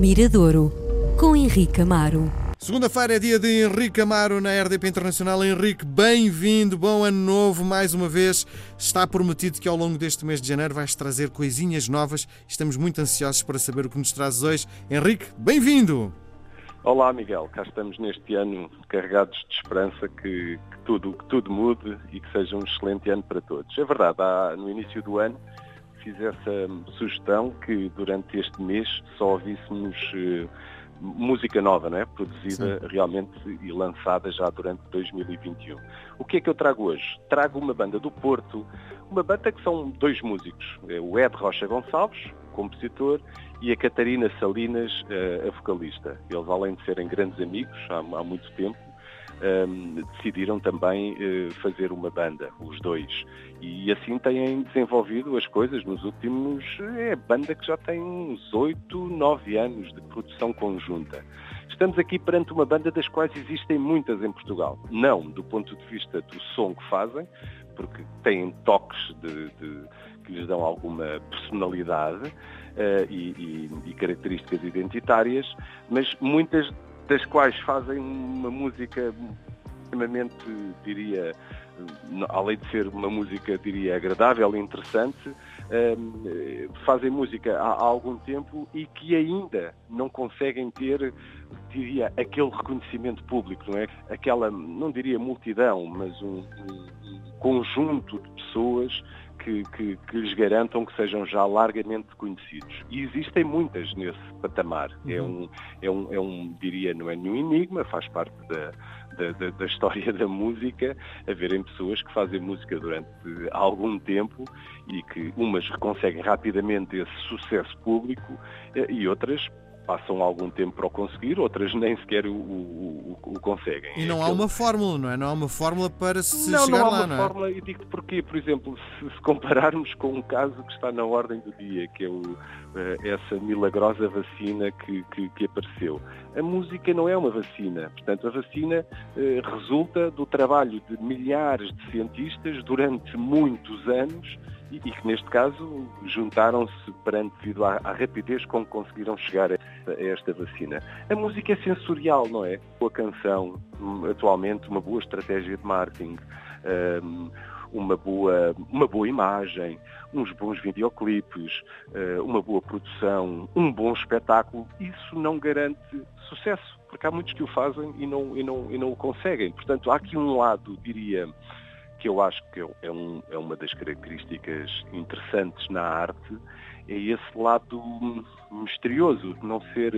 Miradouro, com Henrique Amaro. Segunda-feira é dia de Henrique Amaro na RDP Internacional. Henrique, bem-vindo, bom ano novo mais uma vez. Está prometido que ao longo deste mês de janeiro vais trazer coisinhas novas. Estamos muito ansiosos para saber o que nos trazes hoje. Henrique, bem-vindo! Olá Miguel, cá estamos neste ano carregados de esperança que, que, tudo, que tudo mude e que seja um excelente ano para todos. É verdade, há, no início do ano fiz essa sugestão que durante este mês só ouvíssemos uh, música nova, não é? produzida Sim. realmente e lançada já durante 2021. O que é que eu trago hoje? Trago uma banda do Porto, uma banda que são dois músicos, é o Ed Rocha Gonçalves, compositor, e a Catarina Salinas, uh, a vocalista. Eles, além de serem grandes amigos há, há muito tempo, um, decidiram também uh, fazer uma banda, os dois. E assim têm desenvolvido as coisas nos últimos. É banda que já tem uns 8, 9 anos de produção conjunta. Estamos aqui perante uma banda das quais existem muitas em Portugal. Não do ponto de vista do som que fazem, porque têm toques de, de, que lhes dão alguma personalidade uh, e, e, e características identitárias, mas muitas das quais fazem uma música extremamente, diria, além de ser uma música, diria, agradável e interessante, ehm, fazem música há, algum tempo e que ainda não conseguem ter, diria, aquele reconhecimento público, não é? Aquela, não diria multidão, mas um, um conjunto de pessoas que, que, que, lhes garantam que sejam já largamente conhecidos. E existem muitas nesse patamar. É uhum. É, um, é, um, é um, diria, não é nenhum enigma, faz parte da, da, da, história da música, haverem pessoas que fazem música durante algum tempo e que umas conseguem rapidamente esse sucesso público eh, e outras passam algum tempo para o conseguir, outras nem sequer o, o, o, o conseguem. E não há uma fórmula, não é? Não há uma fórmula para se não, chegar não há lá, uma não é? fórmula, e digo-te porquê. Por exemplo, se, se, compararmos com um caso que está na ordem do dia, que é eh, essa milagrosa vacina que, que, que, apareceu. A música não é uma vacina, portanto, a vacina eh, resulta do trabalho de milhares de cientistas durante muitos anos e, que neste caso juntaram-se perante devido à, à, rapidez com que conseguiram chegar a esta, a esta, vacina. A música é sensorial, não é? A canção, hum, atualmente, uma boa estratégia de marketing. Um, uma boa, uma boa imagem, uns bons videoclipes, uh, uma boa produção, um bom espetáculo, isso não garante sucesso, porque há muitos que o fazem e não, e não, e não o conseguem. Portanto, há aqui um lado, diria, que eu acho que é, um, é uma das características interessantes na arte, é esse lado misterioso, de não ser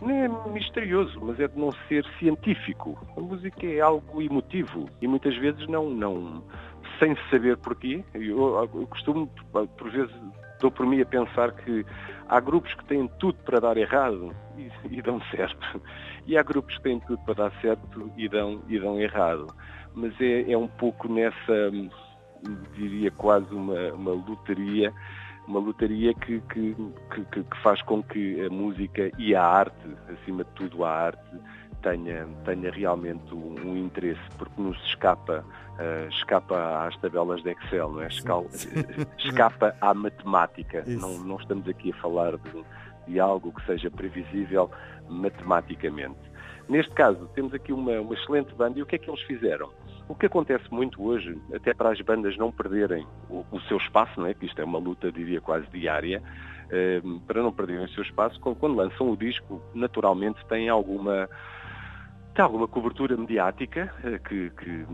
não é misterioso, mas é de não ser científico. A música é algo emotivo e muitas vezes não, não sem saber porquê. Eu, eu costumo, por vezes, dou por mim a pensar que há grupos que têm tudo para dar errado e, e dão certo. E há grupos que têm tudo para dar certo e dão, e dão errado mas é, é um pouco nessa, diria quase uma, uma loteria, uma lotaria que, que, que, que, faz com que a música e a arte, acima de tudo a arte, tenha, tenha realmente um, interesse, porque nos escapa, uh, escapa às tabelas de Excel, não é? Escal, escapa à matemática. Não, não estamos aqui a falar de, de algo que seja previsível matematicamente. Neste caso, temos aqui uma, uma excelente banda e o que é que eles fizeram? O que acontece muito hoje, até para as bandas não perderem o, o seu espaço, não é? que isto é uma luta, diria, quase diária, eh, para não perderem o seu espaço, quando lançam o disco, naturalmente têm alguma tem alguma cobertura mediática eh, que, que,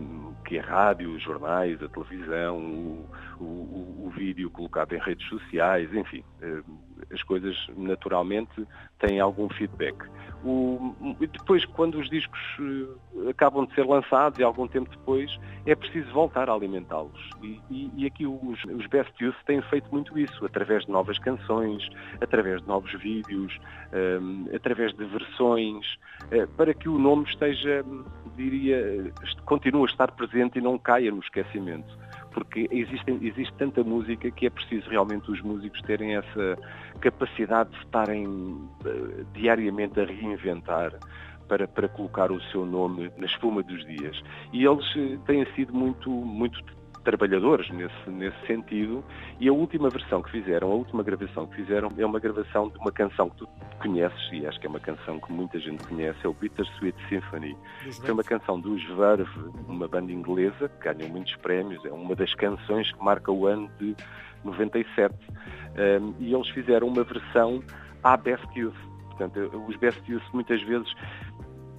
que a rádio, os jornais, a televisão, o, o, o, vídeo colocado em redes sociais, enfim, eh, as coisas naturalmente têm algum feedback. O, depois, quando os discos eh, acabam de ser lançados e algum tempo depois, é preciso voltar a alimentá-los. E, e, e, aqui os, os Best Youth têm feito muito isso, através de novas canções, através de novos vídeos, um, através de versões, uh, para que o nome esteja, diria, continue a estar presente e não caia no esquecimento porque existem, existe tanta música que é preciso realmente os músicos terem essa capacidade de estarem uh, diariamente a reinventar para, para colocar o seu nome na espuma dos dias. E eles uh, têm sido muito, muito trabalhadores nesse, nesse sentido. E a última versão que fizeram, a última gravação que fizeram, é uma gravação de uma canção que tu conheces, e acho que é uma canção que muita gente conhece, é o Bittersweet Symphony. Foi uma canção dos Verve, uma banda inglesa, que ganham muitos prémios, é uma das canções que marca o ano de 97. Um, e eles fizeram uma versão à Best Youth. Portanto, os Best Youth muitas vezes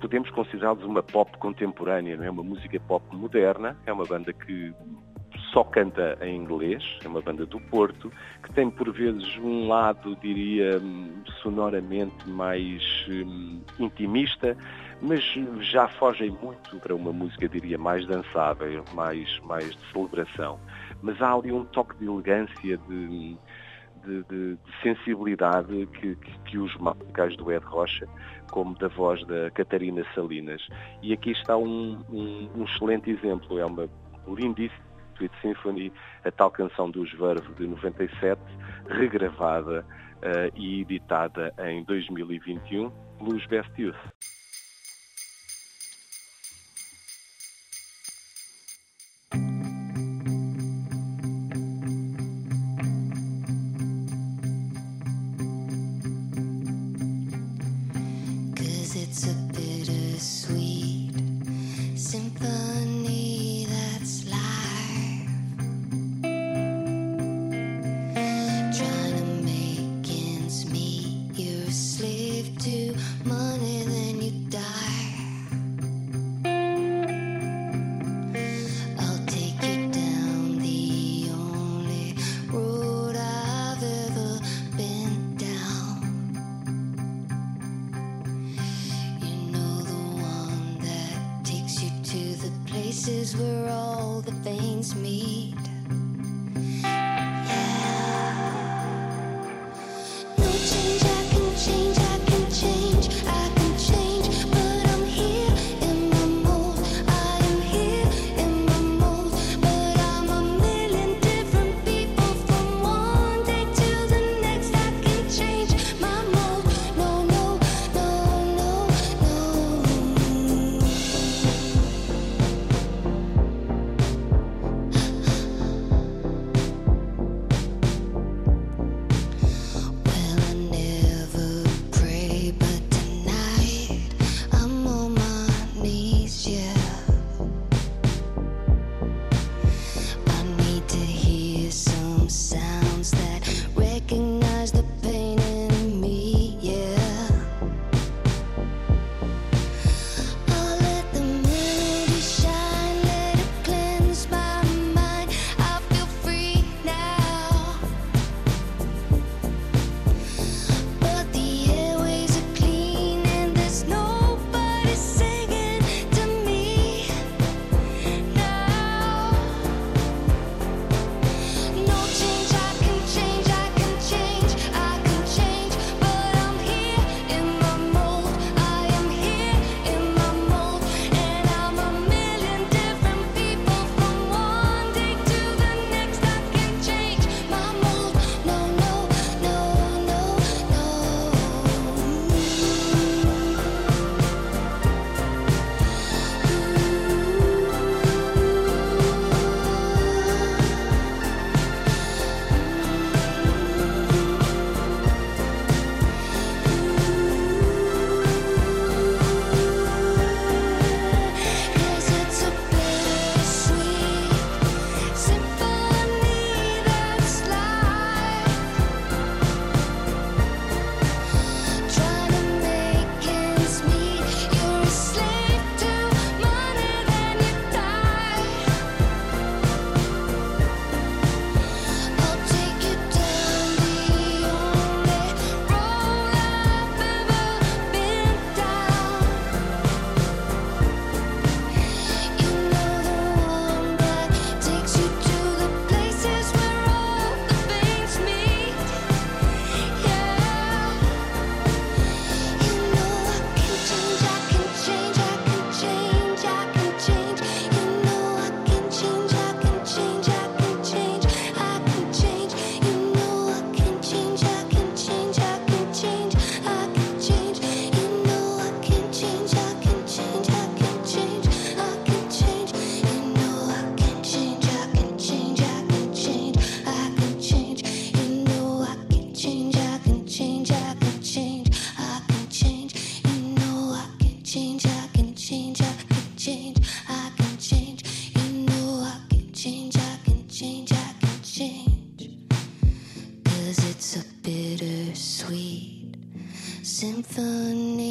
podemos considerá-los uma pop contemporânea, não é uma música pop moderna, é uma banda que só canta em inglês, é uma banda do Porto, que tem por vezes um lado, diria, sonoramente mais hum, intimista, mas já fogem muito para uma música, diria, mais dançável, mais, mais de celebração. Mas há ali um toque de elegância, de, de, de, de sensibilidade que, que, que os musicais do Ed Rocha, como da voz da Catarina Salinas. E aqui está um, um, um excelente exemplo, é uma lindíssima Sweet Symphony, a tal canção dos Verve de 97, regravada uh, e editada em 2021 pelos Best Youth. it's a all the things meet. symphony.